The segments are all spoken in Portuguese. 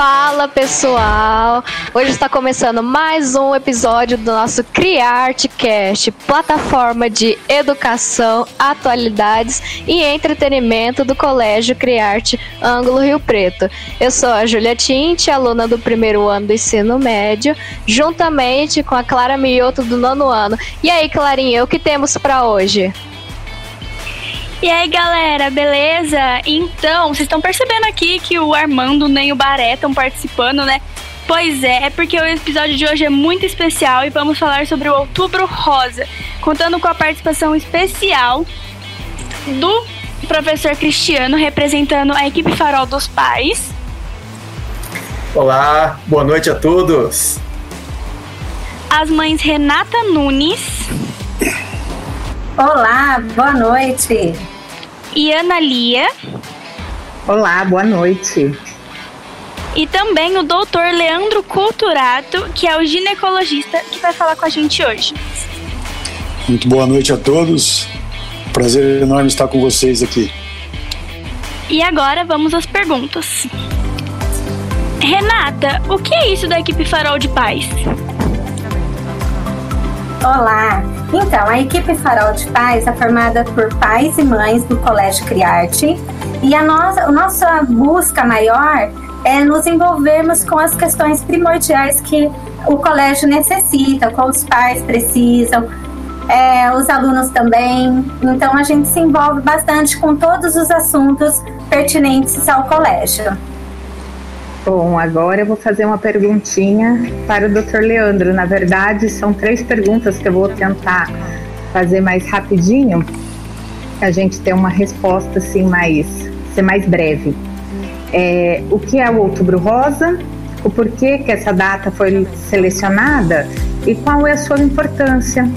Fala pessoal! Hoje está começando mais um episódio do nosso CriArtCast, plataforma de educação, atualidades e entretenimento do Colégio CriArte Ângulo Rio Preto. Eu sou a Julia Tinte, aluna do primeiro ano do ensino médio, juntamente com a Clara Mioto do nono ano. E aí, Clarinha, o que temos para hoje? E aí, galera, beleza? Então, vocês estão percebendo aqui que o Armando nem o Baré estão participando, né? Pois é, é porque o episódio de hoje é muito especial e vamos falar sobre o Outubro Rosa, contando com a participação especial do professor Cristiano, representando a equipe Farol dos Pais. Olá, boa noite a todos. As mães Renata Nunes. Olá, boa noite e Ana Lia. Olá, boa noite. E também o doutor Leandro Culturato, que é o ginecologista que vai falar com a gente hoje. Muito boa noite a todos. Prazer enorme estar com vocês aqui. E agora vamos às perguntas. Renata, o que é isso da equipe Farol de Paz? Olá, então, a equipe Farol de Pais é formada por pais e mães do Colégio Criarte e a nossa, a nossa busca maior é nos envolvermos com as questões primordiais que o colégio necessita, com os pais precisam, é, os alunos também. Então, a gente se envolve bastante com todos os assuntos pertinentes ao colégio. Bom, agora eu vou fazer uma perguntinha para o Dr. Leandro. Na verdade, são três perguntas que eu vou tentar fazer mais rapidinho. A gente ter uma resposta assim mais ser mais breve. É, o que é o Outubro Rosa? O porquê que essa data foi selecionada e qual é a sua importância?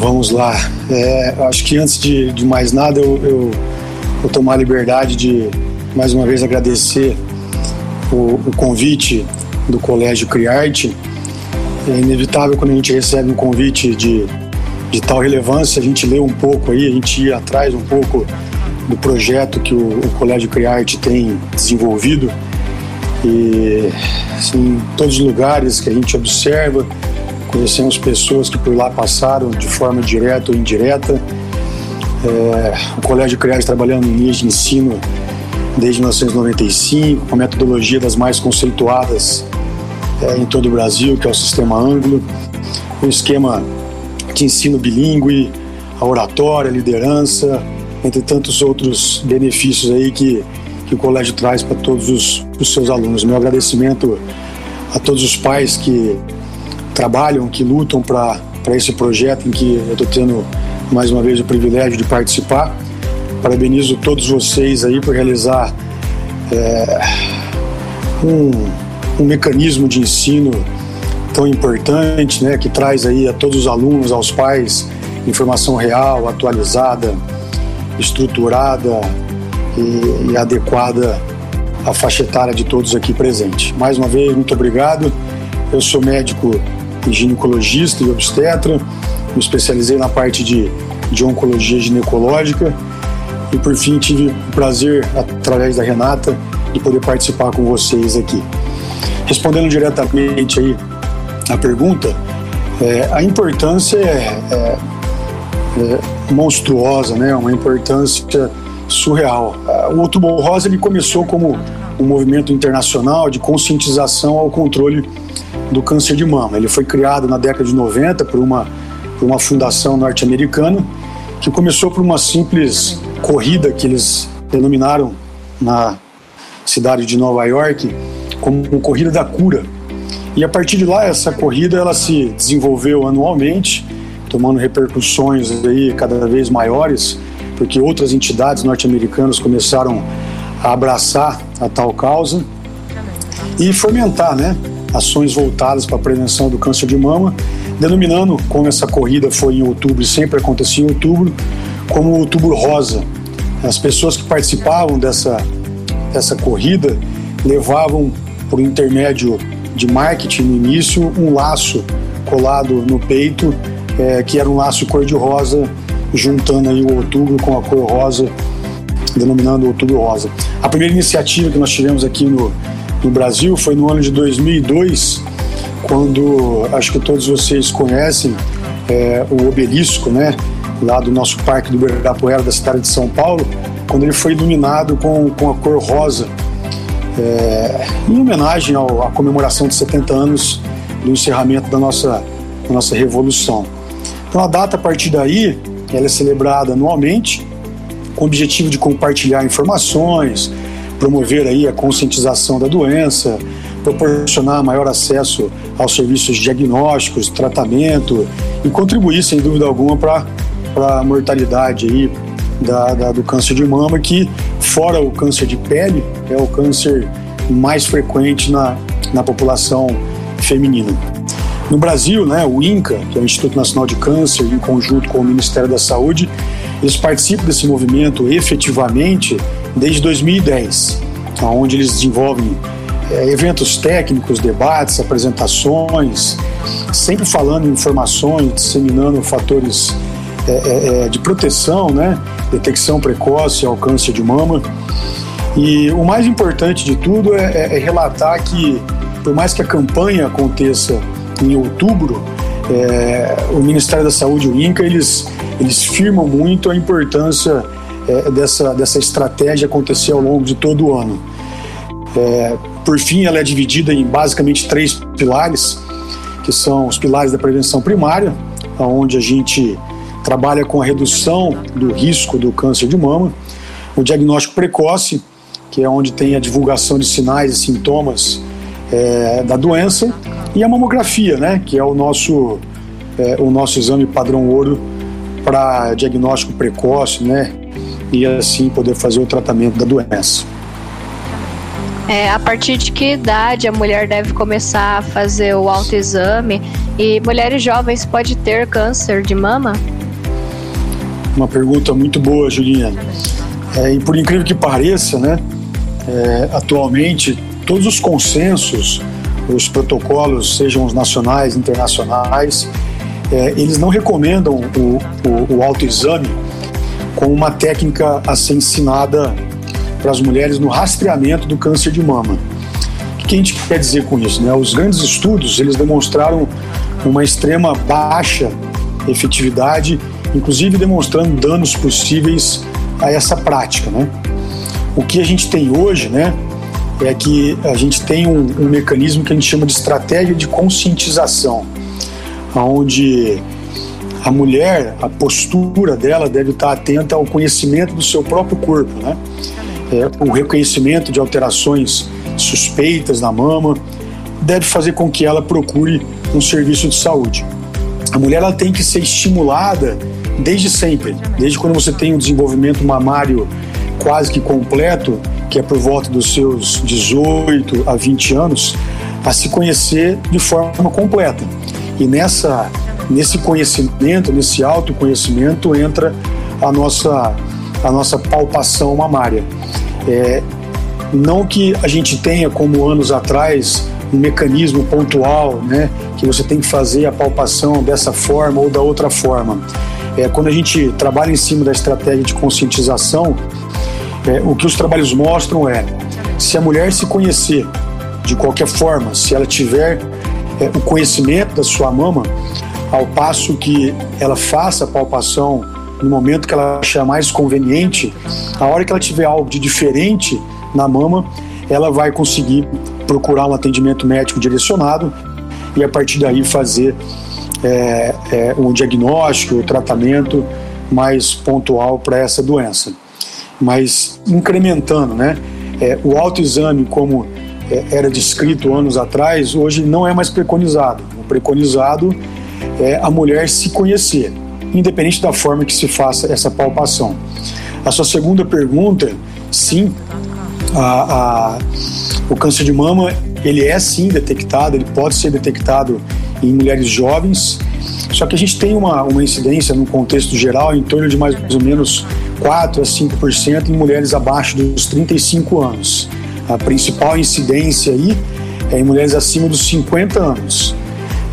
Vamos lá. É, acho que antes de, de mais nada eu, eu vou tomar a liberdade de mais uma vez agradecer o, o convite do Colégio Criarte. É inevitável quando a gente recebe um convite de, de tal relevância, a gente lê um pouco aí, a gente ir atrás um pouco do projeto que o, o Colégio Criarte tem desenvolvido. E assim, em todos os lugares que a gente observa, conhecemos pessoas que por lá passaram de forma direta ou indireta. É, o Colégio Criarte trabalhando em linhas de ensino desde 1995, com a metodologia das mais conceituadas é, em todo o Brasil, que é o sistema ângulo, o esquema de ensino bilíngue, a oratória, a liderança, entre tantos outros benefícios aí que, que o colégio traz para todos os, os seus alunos. Meu agradecimento a todos os pais que trabalham, que lutam para esse projeto em que eu estou tendo mais uma vez o privilégio de participar Parabenizo todos vocês aí por realizar é, um, um mecanismo de ensino tão importante, né, que traz aí a todos os alunos, aos pais, informação real, atualizada, estruturada e, e adequada à faixa etária de todos aqui presentes. Mais uma vez, muito obrigado. Eu sou médico ginecologista e obstetra, me especializei na parte de, de oncologia ginecológica e por fim tive o prazer, através da Renata, de poder participar com vocês aqui. Respondendo diretamente aí a pergunta, é, a importância é, é, é, monstruosa, né? Uma importância surreal. O Outubro Rosa ele começou como um movimento internacional de conscientização ao controle do câncer de mama. Ele foi criado na década de 90 por uma, por uma fundação norte-americana que começou por uma simples corrida que eles denominaram na cidade de Nova York como Corrida da Cura. E a partir de lá, essa corrida ela se desenvolveu anualmente, tomando repercussões aí cada vez maiores, porque outras entidades norte-americanas começaram a abraçar a tal causa e fomentar, né, ações voltadas para a prevenção do câncer de mama, denominando, como essa corrida foi em outubro e sempre acontecia em outubro, como o Outubro Rosa. As pessoas que participavam dessa, dessa corrida levavam, por intermédio de marketing no início, um laço colado no peito, é, que era um laço cor-de-rosa, juntando aí o outubro com a cor rosa denominando Outubro Rosa. A primeira iniciativa que nós tivemos aqui no, no Brasil foi no ano de 2002, quando acho que todos vocês conhecem é, o obelisco, né, lá do nosso Parque do Ibirapuera da cidade de São Paulo, quando ele foi iluminado com, com a cor rosa, é, em homenagem ao, à comemoração de 70 anos do encerramento da nossa, da nossa revolução. Então a data a partir daí ela é celebrada anualmente com o objetivo de compartilhar informações, promover aí a conscientização da doença, proporcionar maior acesso aos serviços diagnósticos, tratamento e contribuir, sem dúvida alguma, para a mortalidade aí da, da, do câncer de mama, que, fora o câncer de pele, é o câncer mais frequente na, na população feminina. No Brasil, né, o INCA, que é o Instituto Nacional de Câncer, em conjunto com o Ministério da Saúde, eles participam desse movimento efetivamente desde 2010, onde eles desenvolvem é, eventos técnicos, debates, apresentações, sempre falando informações, disseminando fatores é, é, é, de proteção, né? detecção precoce ao câncer de mama. E o mais importante de tudo é, é, é relatar que, por mais que a campanha aconteça em outubro, é, o Ministério da Saúde e o INCA, eles, eles firmam muito a importância dessa, dessa estratégia acontecer ao longo de todo o ano. Por fim, ela é dividida em basicamente três pilares, que são os pilares da prevenção primária, onde a gente trabalha com a redução do risco do câncer de mama, o diagnóstico precoce, que é onde tem a divulgação de sinais e sintomas é, da doença, e a mamografia, né, que é o nosso, é, o nosso exame padrão ouro para diagnóstico precoce, né, e assim poder fazer o tratamento da doença. É, a partir de que idade a mulher deve começar a fazer o autoexame e mulheres jovens pode ter câncer de mama? Uma pergunta muito boa, Juliana. É, e por incrível que pareça, né, é, atualmente todos os consensos, os protocolos, sejam os nacionais, internacionais, é, eles não recomendam o, o, o autoexame como uma técnica a ser ensinada para as mulheres no rastreamento do câncer de mama. O que a gente quer dizer com isso? Né? Os grandes estudos eles demonstraram uma extrema baixa efetividade, inclusive demonstrando danos possíveis a essa prática. Né? O que a gente tem hoje, né, é que a gente tem um, um mecanismo que a gente chama de estratégia de conscientização, onde a mulher, a postura dela deve estar atenta ao conhecimento do seu próprio corpo, né? É, o reconhecimento de alterações suspeitas na mama deve fazer com que ela procure um serviço de saúde. A mulher ela tem que ser estimulada desde sempre, desde quando você tem um desenvolvimento mamário quase que completo, que é por volta dos seus 18 a 20 anos, a se conhecer de forma completa. E nessa, nesse conhecimento, nesse autoconhecimento, entra a nossa, a nossa palpação mamária. É, não que a gente tenha, como anos atrás, um mecanismo pontual, né, que você tem que fazer a palpação dessa forma ou da outra forma. É, quando a gente trabalha em cima da estratégia de conscientização, é, o que os trabalhos mostram é se a mulher se conhecer de qualquer forma, se ela tiver é, o conhecimento da sua mama, ao passo que ela faça a palpação no momento que ela achar mais conveniente, a hora que ela tiver algo de diferente na mama, ela vai conseguir procurar um atendimento médico direcionado e a partir daí fazer é, é, um diagnóstico, o tratamento mais pontual para essa doença mas incrementando, né? É, o autoexame, como é, era descrito anos atrás, hoje não é mais preconizado. O preconizado é a mulher se conhecer, independente da forma que se faça essa palpação. A sua segunda pergunta, sim, a, a, o câncer de mama ele é sim detectado, ele pode ser detectado em mulheres jovens, só que a gente tem uma, uma incidência no contexto geral em torno de mais ou menos 4 a 5% em mulheres abaixo dos 35 anos. A principal incidência aí é em mulheres acima dos 50 anos.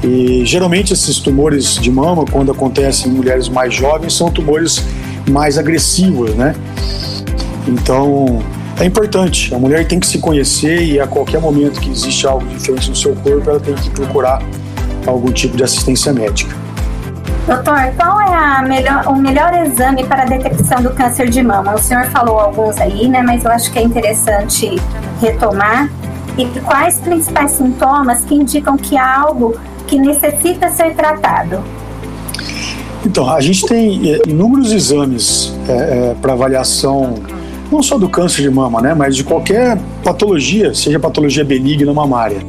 E geralmente esses tumores de mama, quando acontecem em mulheres mais jovens, são tumores mais agressivos, né? Então, é importante. A mulher tem que se conhecer e a qualquer momento que existe algo diferente no seu corpo, ela tem que procurar algum tipo de assistência médica. Doutor, qual é melhor, o melhor exame para a detecção do câncer de mama? O senhor falou alguns aí, né? Mas eu acho que é interessante retomar. E quais principais sintomas que indicam que há algo que necessita ser tratado? Então, a gente tem é, inúmeros exames é, é, para avaliação, não só do câncer de mama, né, mas de qualquer patologia, seja patologia benigna mamária.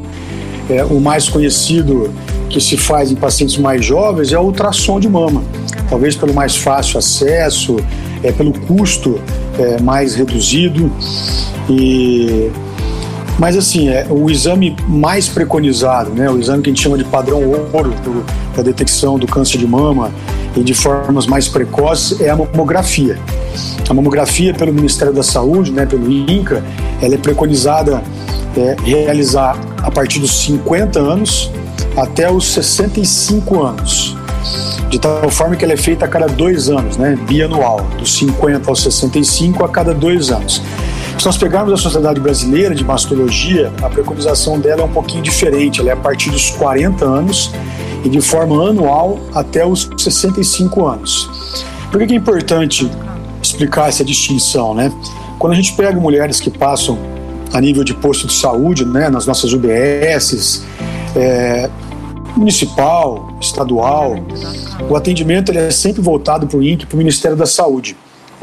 É, o mais conhecido que se faz em pacientes mais jovens é o ultrassom de mama, talvez pelo mais fácil acesso, é, pelo custo é, mais reduzido e mas assim, é o exame mais preconizado, né, o exame que a gente chama de padrão ouro para detecção do câncer de mama e de formas mais precoces é a mamografia. A mamografia pelo Ministério da Saúde, né, pelo INCA, ela é preconizada é, realizar a partir dos 50 anos até os 65 anos. De tal forma que ela é feita a cada dois anos, né, bianual, dos 50 aos 65 a cada dois anos. Se nós pegarmos a Sociedade Brasileira de Mastologia, a preconização dela é um pouquinho diferente, ela é a partir dos 40 anos e de forma anual até os 65 anos. Por que é importante explicar essa distinção, né? Quando a gente pega mulheres que passam a nível de posto de saúde, né, nas nossas UBSs, é, municipal, estadual, o atendimento ele é sempre voltado para o INC, para o Ministério da Saúde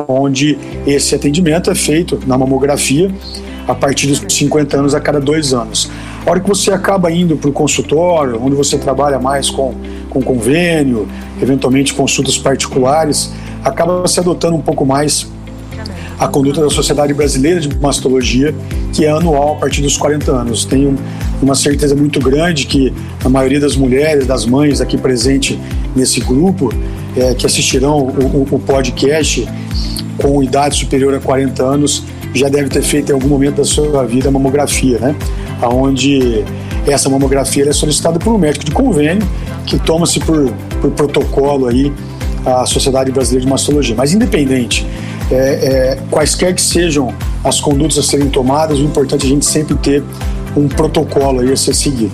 onde esse atendimento é feito na mamografia a partir dos 50 anos a cada dois anos. A hora que você acaba indo para o consultório, onde você trabalha mais com, com convênio, eventualmente consultas particulares, acaba se adotando um pouco mais a conduta da Sociedade Brasileira de Mastologia, que é anual a partir dos 40 anos. Tenho uma certeza muito grande que a maioria das mulheres, das mães aqui presente nesse grupo, é, que assistirão o, o, podcast com idade superior a 40 anos, já deve ter feito em algum momento da sua vida a mamografia, né? Onde essa mamografia é solicitada por um médico de convênio que toma-se por, por protocolo aí a Sociedade Brasileira de Mastologia. Mas independente, é, é, quaisquer que sejam as condutas a serem tomadas, o importante é a gente sempre ter um protocolo aí a ser seguido.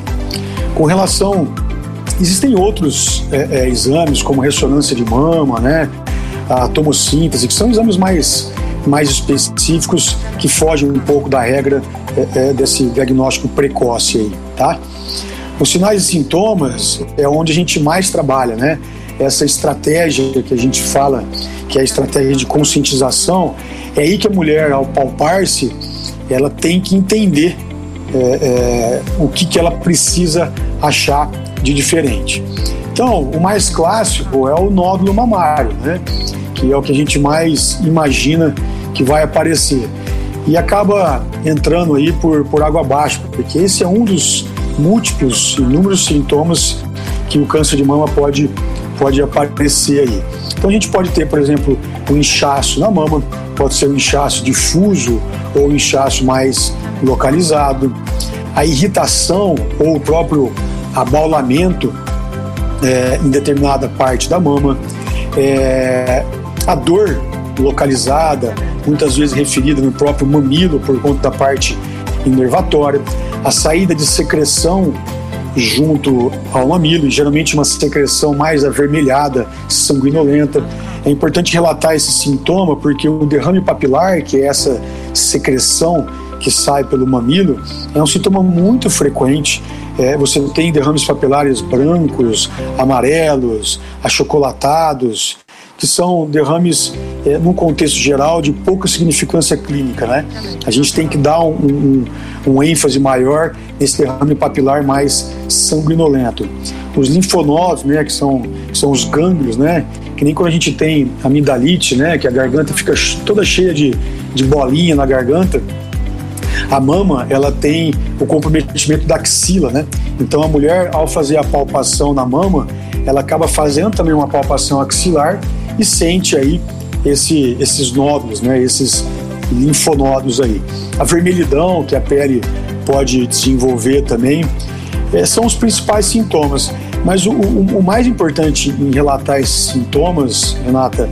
Com relação Existem outros é, é, exames, como ressonância de mama, né? a tomossíntese, que são exames mais, mais específicos que fogem um pouco da regra é, é, desse diagnóstico precoce aí, tá? Os sinais e sintomas é onde a gente mais trabalha, né? Essa estratégia que a gente fala, que é a estratégia de conscientização, é aí que a mulher, ao palpar-se, ela tem que entender é, é, o que, que ela precisa achar de diferente. Então, o mais clássico é o nódulo mamário, né? que é o que a gente mais imagina que vai aparecer. E acaba entrando aí por, por água abaixo, porque esse é um dos múltiplos, inúmeros sintomas que o câncer de mama pode, pode aparecer aí. Então a gente pode ter, por exemplo, um inchaço na mama, pode ser um inchaço difuso ou um inchaço mais localizado. A irritação ou o próprio abaulamento é, em determinada parte da mama, é, a dor localizada, muitas vezes referida no próprio mamilo por conta da parte inervatória, a saída de secreção junto ao mamilo, geralmente uma secreção mais avermelhada, sanguinolenta. É importante relatar esse sintoma porque o derrame papilar, que é essa secreção que sai pelo mamilo, é um sintoma muito frequente é, você tem derrames papilares brancos, amarelos, achocolatados, que são derrames, é, num contexto geral, de pouca significância clínica. Né? A gente tem que dar um, um, um ênfase maior nesse derrame papilar mais sanguinolento. Os linfonodos, né, que são, que são os gânglios, né, que nem quando a gente tem amidalite, né, que a garganta fica toda cheia de, de bolinha na garganta, a mama, ela tem o comprometimento da axila, né? Então a mulher, ao fazer a palpação na mama, ela acaba fazendo também uma palpação axilar e sente aí esse, esses nódulos, né? Esses linfonodos aí. A vermelhidão que a pele pode desenvolver também é, são os principais sintomas. Mas o, o, o mais importante em relatar esses sintomas, Renata,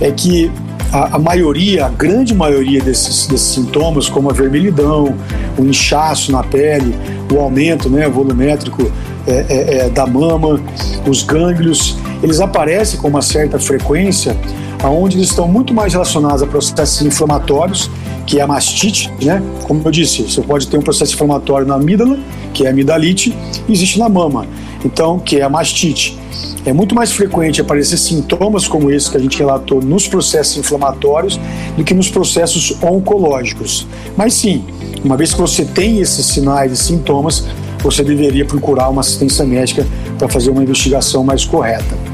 é que a, a, maioria, a grande maioria desses, desses sintomas, como a vermelhidão, o inchaço na pele, o aumento né, volumétrico é, é, da mama, os gânglios, eles aparecem com uma certa frequência, aonde eles estão muito mais relacionados a processos inflamatórios, que é a mastite, né? Como eu disse, você pode ter um processo inflamatório na amígdala, que é a amidalite, e existe na mama, então, que é a mastite. É muito mais frequente aparecer sintomas como esse que a gente relatou nos processos inflamatórios do que nos processos oncológicos. Mas sim, uma vez que você tem esses sinais e sintomas, você deveria procurar uma assistência médica para fazer uma investigação mais correta.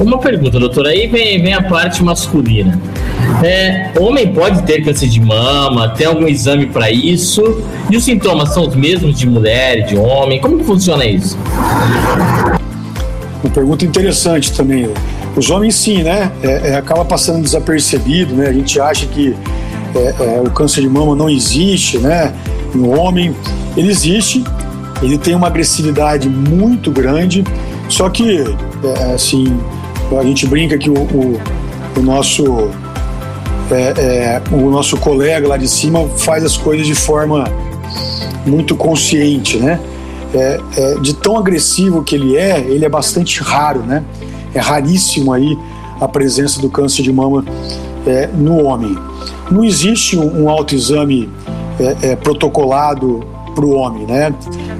Uma pergunta, doutor. Aí vem, vem a parte masculina. É, homem pode ter câncer de mama? Tem algum exame para isso? E os sintomas são os mesmos de mulher, de homem? Como funciona isso? Uma pergunta interessante também. Os homens, sim, né? É, é, acaba passando desapercebido, né? A gente acha que é, é, o câncer de mama não existe, né? No homem, ele existe, ele tem uma agressividade muito grande, só que, assim, a gente brinca que o, o, o nosso é, o nosso colega lá de cima faz as coisas de forma muito consciente, né? é, é, de tão agressivo que ele é, ele é bastante raro, né? É raríssimo aí a presença do câncer de mama é, no homem. Não existe um, um autoexame é, é, protocolado para o homem, né?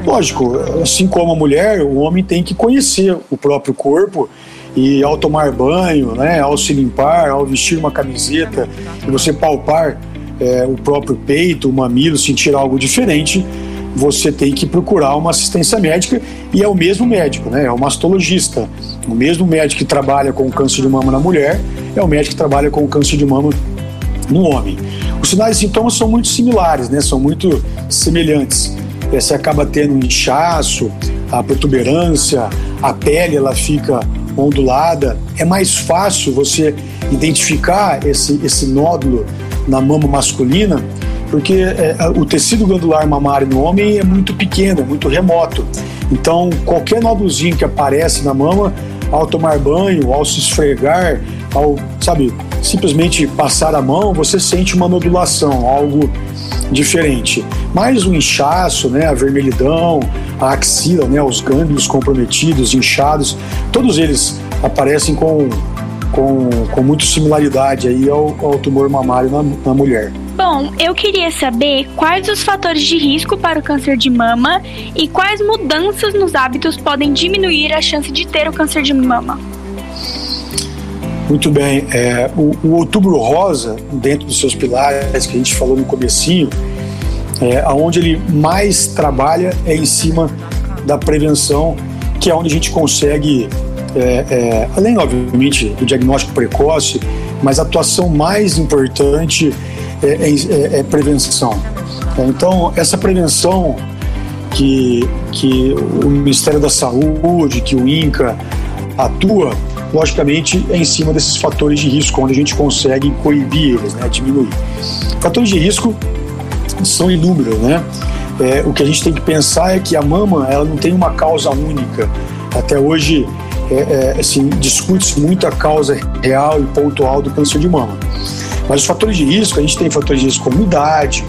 Lógico, assim como a mulher, o homem tem que conhecer o próprio corpo e ao tomar banho, né, ao se limpar, ao vestir uma camiseta e você palpar é, o próprio peito, o mamilo, sentir algo diferente, você tem que procurar uma assistência médica e é o mesmo médico, né? É o mastologista. O mesmo médico que trabalha com câncer de mama na mulher é o médico que trabalha com câncer de mama no homem. Os sinais e sintomas são muito similares, né? São muito semelhantes. Você acaba tendo um inchaço, a protuberância, a pele ela fica ondulada. É mais fácil você identificar esse, esse nódulo na mama masculina porque é, o tecido glandular mamário no homem é muito pequeno, é muito remoto. Então, qualquer nódulozinho que aparece na mama, ao tomar banho, ao se esfregar, ao, sabe, simplesmente passar a mão, você sente uma nodulação, algo diferente. Mas o inchaço, né, a vermelhidão, a axila, né, os gânglios comprometidos, inchados, todos eles aparecem com, com, com muita similaridade aí ao, ao tumor mamário na, na mulher. Bom, eu queria saber quais os fatores de risco para o câncer de mama e quais mudanças nos hábitos podem diminuir a chance de ter o câncer de mama. Muito bem. É, o, o, outubro rosa, dentro dos seus pilares que a gente falou no comecinho, é, aonde ele mais trabalha é em cima da prevenção, que é onde a gente consegue, é, é além, obviamente, do diagnóstico precoce, mas a atuação mais importante é, é, é, é prevenção. Então, essa prevenção que, que o Ministério da Saúde, que o INCA atua, logicamente é em cima desses fatores de risco, onde a gente consegue coibir eles, né, diminuir. Fatores de risco são inúmeros, né? É, o que a gente tem que pensar é que a mama ela não tem uma causa única. Até hoje é, é, assim, discute-se muito a causa real e pontual do câncer de mama. Mas os fatores de risco, a gente tem fatores de risco como idade,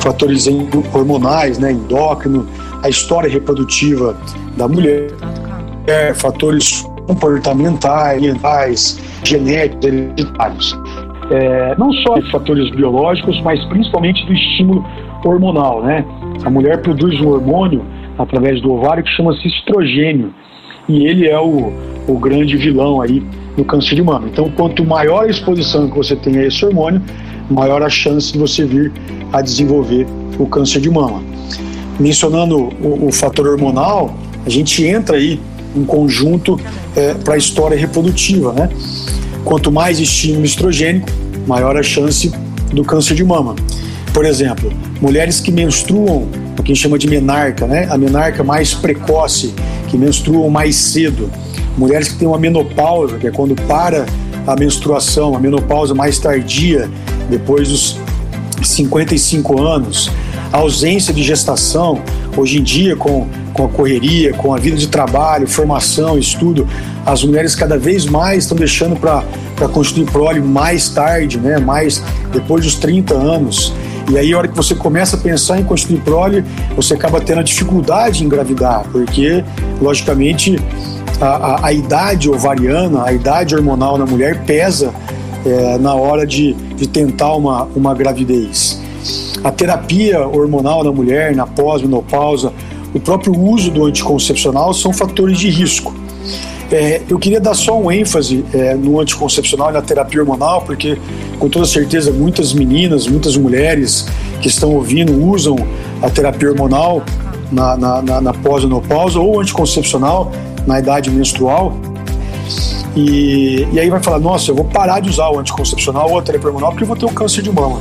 fatores hormonais, né, endócrino, a história reprodutiva da mulher, fatores comportamentais, genéticos, hereditários. É, não só fatores biológicos, mas principalmente do estímulo hormonal, né? A mulher produz um hormônio através do ovário que chama-se estrogênio e ele é o, o grande vilão aí no câncer de mama. Então, quanto maior a exposição que você tem a esse hormônio, maior a chance de você vir a desenvolver o câncer de mama. Mencionando o, o fator hormonal, a gente entra aí um conjunto é, para a história reprodutiva, né? Quanto mais estímulo estrogênico, maior a chance do câncer de mama. Por exemplo, mulheres que menstruam, o que a gente chama de menarca, né? A menarca mais precoce, que menstruam mais cedo, mulheres que têm uma menopausa, que é quando para a menstruação, a menopausa mais tardia, depois dos 55 anos, a ausência de gestação, hoje em dia, com, com a correria, com a vida de trabalho, formação, estudo, as mulheres cada vez mais estão deixando para constituir prole mais tarde, né? mais depois dos 30 anos. E aí, a hora que você começa a pensar em constituir prole, você acaba tendo a dificuldade em engravidar, porque, logicamente, a, a, a idade ovariana, a idade hormonal na mulher pesa é, na hora de, de tentar uma, uma gravidez. A terapia hormonal na mulher, na pós-menopausa, o próprio uso do anticoncepcional são fatores de risco. É, eu queria dar só um ênfase é, no anticoncepcional e na terapia hormonal, porque com toda certeza muitas meninas, muitas mulheres que estão ouvindo usam a terapia hormonal na, na, na, na pós-menopausa ou anticoncepcional na idade menstrual. E, e aí vai falar, nossa, eu vou parar de usar o anticoncepcional ou a terapia hormonal porque eu vou ter um câncer de mama.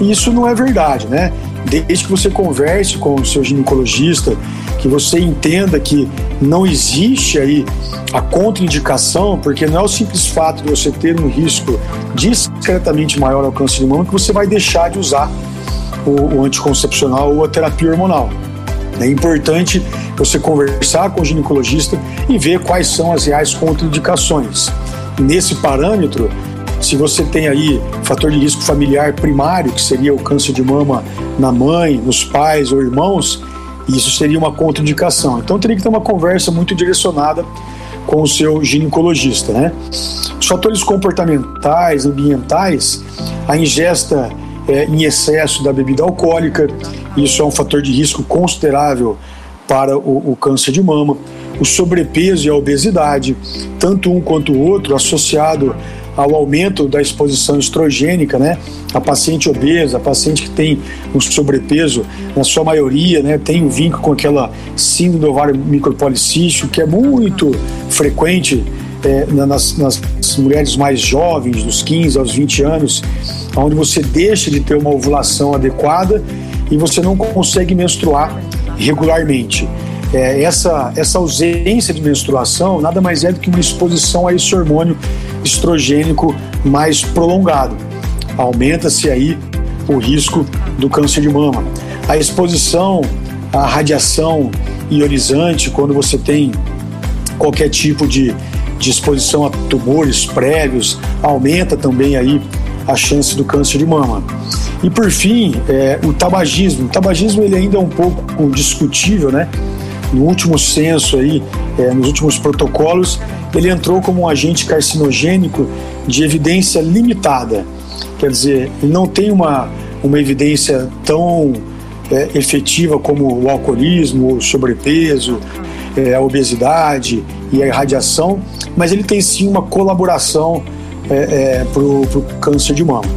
E isso não é verdade, né? Desde que você converse com o seu ginecologista, que você entenda que não existe aí a contraindicação, porque não é o simples fato de você ter um risco discretamente maior ao câncer de mama que você vai deixar de usar o, o anticoncepcional ou a terapia hormonal. É importante você conversar com o ginecologista e ver quais são as reais contraindicações. Nesse parâmetro, se você tem aí fator de risco familiar primário, que seria o câncer de mama na mãe, nos pais ou irmãos, isso seria uma contraindicação. Então teria que ter uma conversa muito direcionada com o seu ginecologista, né? Os fatores comportamentais, ambientais, a ingesta é, em excesso da bebida alcoólica, isso é um fator de risco considerável para o, o câncer de mama, o sobrepeso e a obesidade, tanto um quanto o outro, associado ao aumento da exposição estrogênica, né? A paciente obesa, a paciente que tem um sobrepeso, na sua maioria, né, tem um vínculo com aquela síndrome do ovário micropolicístico, que é muito frequente é, nas, nas, mulheres mais jovens, dos 15 aos 20 anos, onde você deixa de ter uma ovulação adequada e você não consegue menstruar regularmente. É, essa, essa ausência de menstruação nada mais é do que uma exposição a esse hormônio estrogênico mais prolongado. Aumenta-se aí o risco do câncer de mama. A exposição à radiação ionizante, quando você tem qualquer tipo de, de exposição a tumores prévios, aumenta também aí a chance do câncer de mama. E por fim, é, o tabagismo. O tabagismo ele ainda é um pouco discutível, né? No último censo aí, é, nos últimos protocolos, ele entrou como um agente carcinogênico de evidência limitada. Quer dizer, ele não tem uma, uma evidência tão é, efetiva como o alcoolismo, o sobrepeso, é, a obesidade e a irradiação, mas ele tem sim uma colaboração é, é para o câncer de mama.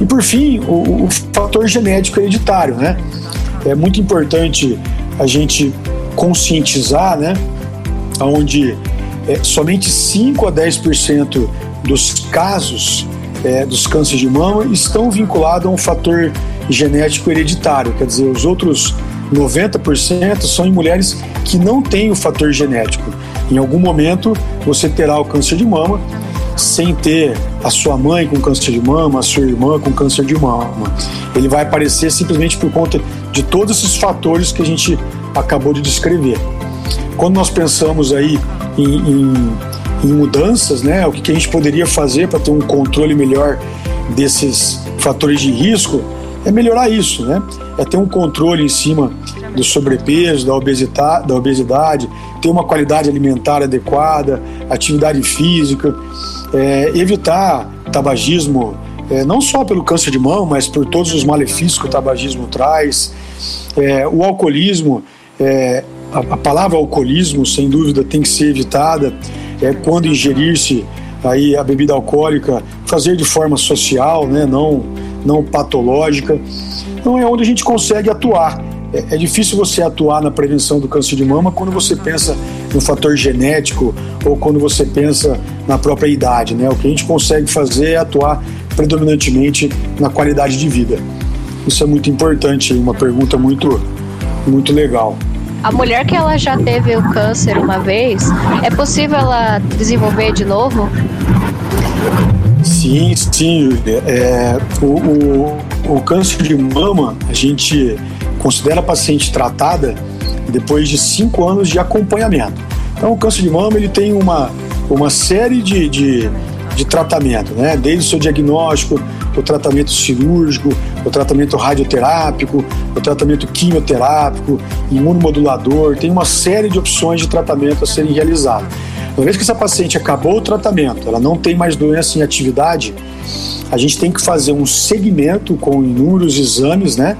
E por fim, o, o fator genético hereditário, né? É muito importante a gente conscientizar, né? Onde é, somente 5 a 10% dos casos é, dos cânceres de mama estão vinculados a um fator genético hereditário, quer dizer, os outros 90% são em mulheres que não têm o fator genético. Em algum momento você terá o câncer de mama sem ter a sua mãe com câncer de mama, a sua irmã com câncer de mama. Ele vai aparecer simplesmente por conta de todos esses fatores que a gente acabou de descrever. Quando nós pensamos aí em, em, em mudanças, né, o que, a gente poderia fazer para ter um controle melhor desses fatores de risco, é melhorar isso, né? É ter um controle em cima do sobrepeso, da obesidade, da obesidade ter uma qualidade alimentar adequada, atividade física, é, evitar tabagismo, é, não só pelo câncer de mão, mas por todos os malefícios que o tabagismo traz, é, o alcoolismo, é, a, a, palavra alcoolismo, sem dúvida, tem que ser evitada é, quando ingerir-se aí a bebida alcoólica, fazer de forma social, né, não, não patológica. Então é onde a gente consegue atuar. É, é difícil você atuar na prevenção do câncer de mama quando você pensa no fator genético ou quando você pensa na própria idade. Né? O que a gente consegue fazer é atuar predominantemente na qualidade de vida. Isso é muito importante, uma pergunta muito, muito legal. A mulher que ela já teve o câncer uma vez, é possível ela desenvolver de novo? Sim, sim. É, o, o, o câncer de mama, a gente considera a paciente tratada depois de cinco anos de acompanhamento. Então, o câncer de mama ele tem uma, uma série de, de, de tratamento, né? desde o seu diagnóstico, o tratamento cirúrgico, o tratamento radioterápico, o tratamento quimioterápico, imunomodulador, tem uma série de opções de tratamento a serem realizadas. Uma vez que essa paciente acabou o tratamento, ela não tem mais doença em atividade, a gente tem que fazer um segmento com inúmeros exames, né?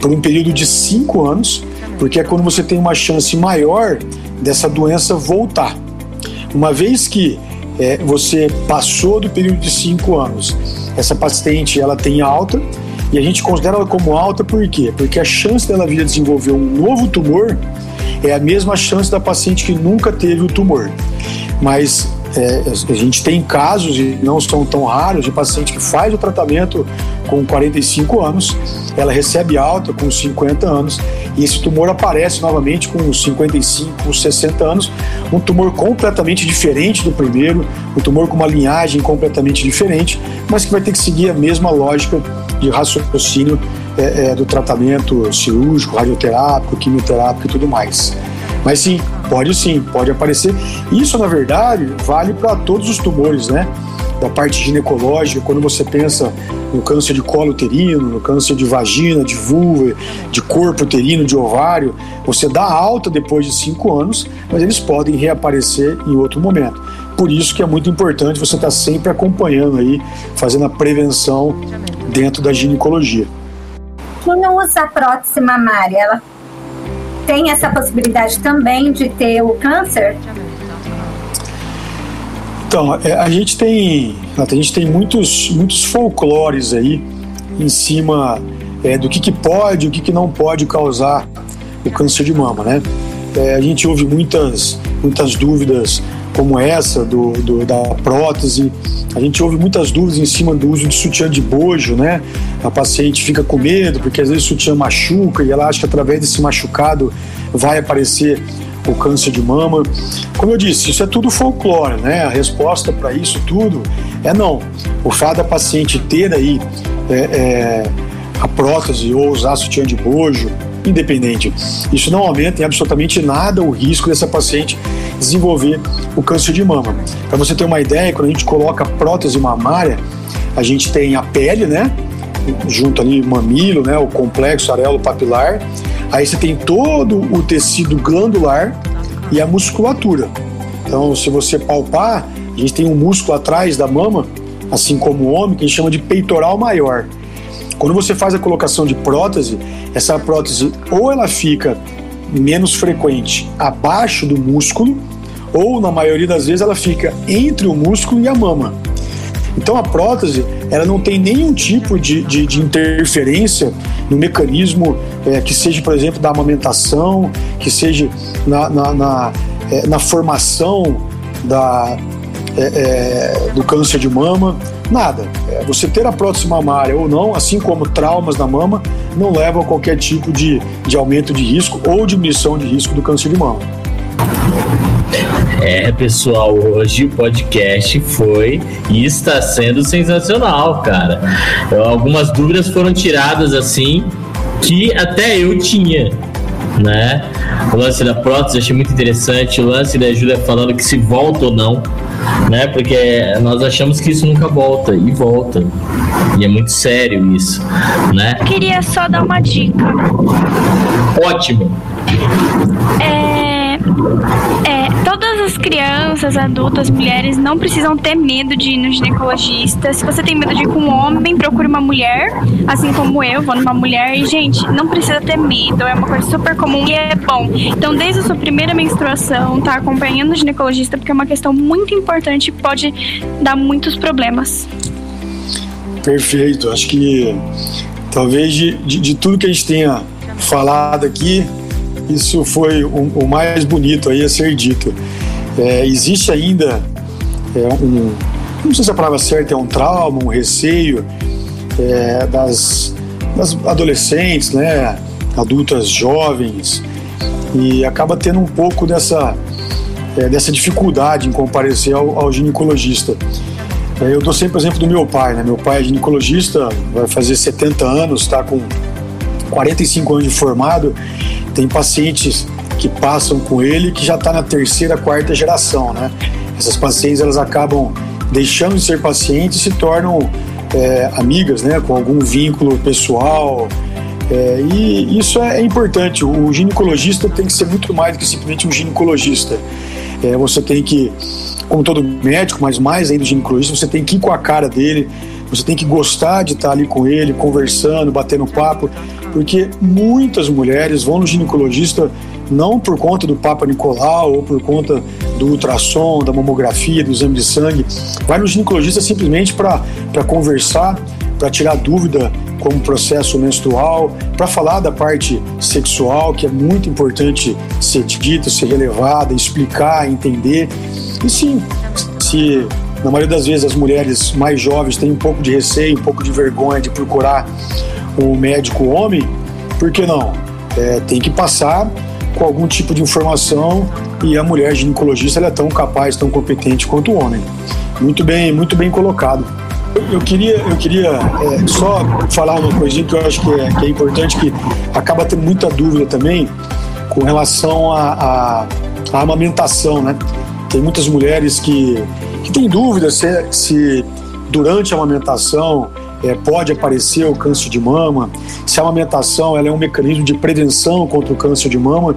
Por um período de cinco anos, porque é quando você tem uma chance maior dessa doença voltar. Uma vez que é, você passou do período de cinco anos, essa paciente ela tem alta e a gente considera ela como alta por quê? Porque a chance dela vir a desenvolver um novo tumor é a mesma chance da paciente que nunca teve o tumor. Mas é, a gente tem casos, e não são tão raros, de paciente que faz o tratamento com 45 anos, ela recebe alta com 50 anos, e esse tumor aparece novamente com 55, 60 anos, um tumor completamente diferente do primeiro, um tumor com uma linhagem completamente diferente, mas que vai ter que seguir a mesma lógica de raciocínio é, é, do tratamento cirúrgico, radioterápico, quimioterápico e tudo mais. Mas sim, pode sim, pode aparecer. Isso, na verdade, vale para todos os tumores, né? Da parte ginecológica, quando você pensa no câncer de colo uterino, no câncer de vagina, de vulva, de corpo uterino, de ovário, você dá alta depois de cinco anos, mas eles podem reaparecer em outro momento. Por isso que é muito importante você estar tá sempre acompanhando aí, fazendo a prevenção dentro da ginecologia. Quem não usa prótese mamária, ela tem essa possibilidade também de ter o câncer? Então, é, a gente tem, a gente tem muitos, muitos folclores aí em cima é, do que, que pode o que, que não pode causar o câncer de mama, né? É, a gente ouve muitas, muitas dúvidas como essa do, do, da prótese. A gente ouve muitas dúvidas em cima do uso de sutiã de bojo, né? A paciente fica com medo porque às vezes o sutiã machuca e ela acha que através desse machucado vai aparecer o câncer de mama. Como eu disse, isso é tudo folclore, né? A resposta para isso tudo é não. O fato da paciente ter aí é, é, a prótese ou usar sutiã de bojo, independente, isso não aumenta em absolutamente nada o risco dessa paciente desenvolver o câncer de mama. Para você ter uma ideia, quando a gente coloca prótese mamária, a gente tem a pele, né? Junto ali, mamilo, né? O complexo arelo papilar. Aí você tem todo o tecido glandular e a musculatura. Então, se você palpar, a gente tem um músculo atrás da mama, assim como o homem, que a gente chama de peitoral maior. Quando você faz a colocação de prótese, essa prótese ou ela fica menos frequente abaixo do músculo, ou na maioria das vezes ela fica entre o músculo e a mama. Então a prótese ela não tem nenhum tipo de, de, de interferência no mecanismo é, que seja, por exemplo, da amamentação, que seja na, na, na, é, na formação da, é, é do câncer de mama, nada. É, você ter a prótese mamária ou não, assim como traumas na mama, não leva a qualquer tipo de, de aumento de risco ou diminuição de risco do câncer de mama. É, pessoal, hoje o podcast foi e está sendo sensacional, cara. Algumas dúvidas foram tiradas assim que até eu tinha, né? O lance da prótese achei muito interessante, o lance da Júlia falando que se volta ou não, né? Porque nós achamos que isso nunca volta e volta. E é muito sério isso, né? Queria só dar uma dica. Ótimo. É, é, todas as crianças, adultas, mulheres não precisam ter medo de ir no ginecologista. Se você tem medo de ir com um homem, procure uma mulher, assim como eu, vou numa mulher. E, gente, não precisa ter medo, é uma coisa super comum e é bom. Então, desde a sua primeira menstruação, tá acompanhando o ginecologista, porque é uma questão muito importante e pode dar muitos problemas. Perfeito, acho que talvez de, de, de tudo que a gente tenha falado aqui, isso foi o, o mais bonito aí a ser dito. É, existe ainda é, um, não sei se a palavra certa é um trauma, um receio é, das, das adolescentes, né, adultas jovens, e acaba tendo um pouco dessa, é, dessa dificuldade em comparecer ao, ao ginecologista. É, eu dou sempre o exemplo do meu pai, né? Meu pai é ginecologista, vai fazer 70 anos, está com 45 anos de formado, tem pacientes que passam com ele que já está na terceira, quarta geração, né? Essas pacientes elas acabam deixando de ser pacientes e se tornam é, amigas, né? Com algum vínculo pessoal. É, e isso é, importante. O ginecologista tem que ser muito mais do que simplesmente um ginecologista. É, você tem que, como todo médico, mas mais ainda o ginecologista, você tem que ir com a cara dele, você tem que gostar de estar ali com ele, conversando, batendo papo, porque muitas mulheres vão no ginecologista não por conta do Papa Nicolau ou por conta do ultrassom, da mamografia, do exame de sangue, vai no ginecologista simplesmente para conversar, para tirar dúvida como processo menstrual, para falar da parte sexual, que é muito importante ser dita, ser relevada, explicar, entender. E sim, se na maioria das vezes as mulheres mais jovens têm um pouco de receio, um pouco de vergonha de procurar um médico homem, por que não? É, tem que passar com algum tipo de informação e a mulher ginecologista é tão capaz, tão competente quanto o homem. Muito bem, muito bem colocado. Eu queria, eu queria é, só falar uma coisinha que eu acho que é, que é, importante, que acaba tendo muita dúvida também com relação à amamentação, né? Tem muitas mulheres que, que têm dúvida se, se durante a amamentação é, pode aparecer o câncer de mama, se a amamentação ela é um mecanismo de prevenção contra o câncer de mama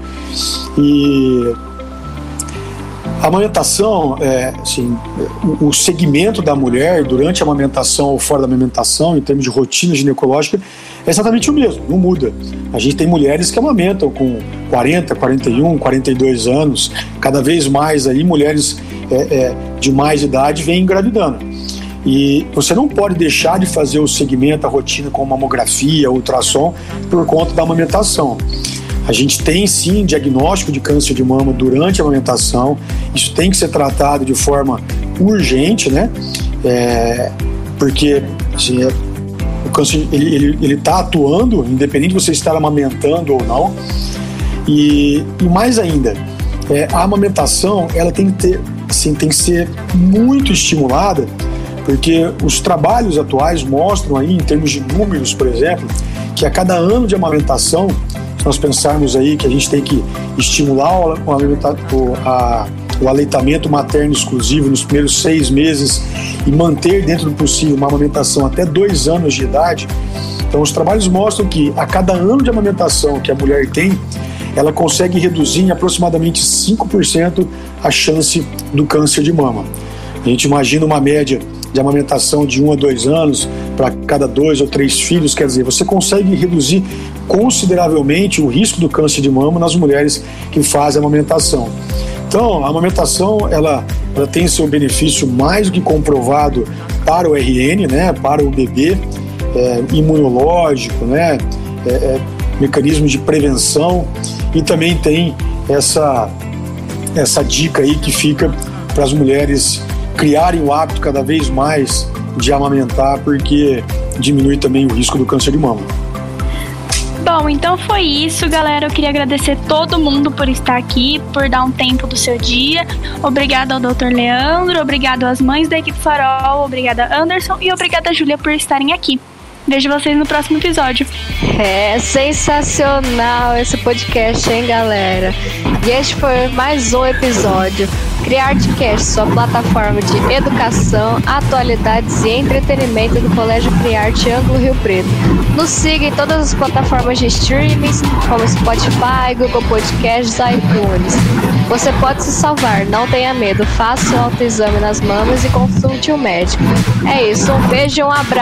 e a amamentação, é, assim, o, segmento da mulher durante a amamentação ou fora da amamentação, em termos de rotina ginecológica, é exatamente o mesmo, não muda. A gente tem mulheres que amamentam com 40, 41, 42 anos, cada vez mais aí mulheres é, é, de mais idade vêm engravidando. E você não pode deixar de fazer o segmento, a rotina com mamografia, ultrassom, por conta da amamentação. A gente tem sim diagnóstico de câncer de mama durante a amamentação. Isso tem que ser tratado de forma urgente, né? É, porque assim, é, o câncer ele ele ele está atuando, independente de você estar amamentando ou não. E, e mais ainda, é, a amamentação ela tem que ter, assim, tem que ser muito estimulada, porque os trabalhos atuais mostram aí, em termos de números, por exemplo, que a cada ano de amamentação nós pensarmos aí que a gente tem que estimular o, o, a, o aleitamento materno exclusivo nos primeiros seis meses e manter dentro do possível uma amamentação até dois anos de idade. Então, os trabalhos mostram que a cada ano de amamentação que a mulher tem, ela consegue reduzir em aproximadamente 5% a chance do câncer de mama. A gente imagina uma média de amamentação de um a dois anos para cada dois ou três filhos, quer dizer, você consegue reduzir consideravelmente o risco do câncer de mama nas mulheres que fazem amamentação. Então, a amamentação ela, ela tem seu benefício mais do que comprovado para o RN, né, para o bebê, é, imunológico, né, é, é, de prevenção e também tem essa essa dica aí que fica para as mulheres criarem o hábito cada vez mais de amamentar, porque diminui também o risco do câncer de mama. Bom, então foi isso, galera. Eu queria agradecer todo mundo por estar aqui, por dar um tempo do seu dia. Obrigada ao Dr. Leandro, obrigado às mães da equipe Farol, obrigada Anderson e obrigada Júlia por estarem aqui. Vejo vocês no próximo episódio. É sensacional esse podcast, hein, galera? E este foi mais um episódio. CriArtCast, sua plataforma de educação, atualidades e entretenimento do Colégio CriArte Ângulo Rio Preto. Nos siga em todas as plataformas de streaming, como Spotify, Google Podcasts iTunes. Você pode se salvar, não tenha medo, faça um autoexame nas mamas e consulte o um médico. É isso, um beijo e um abraço.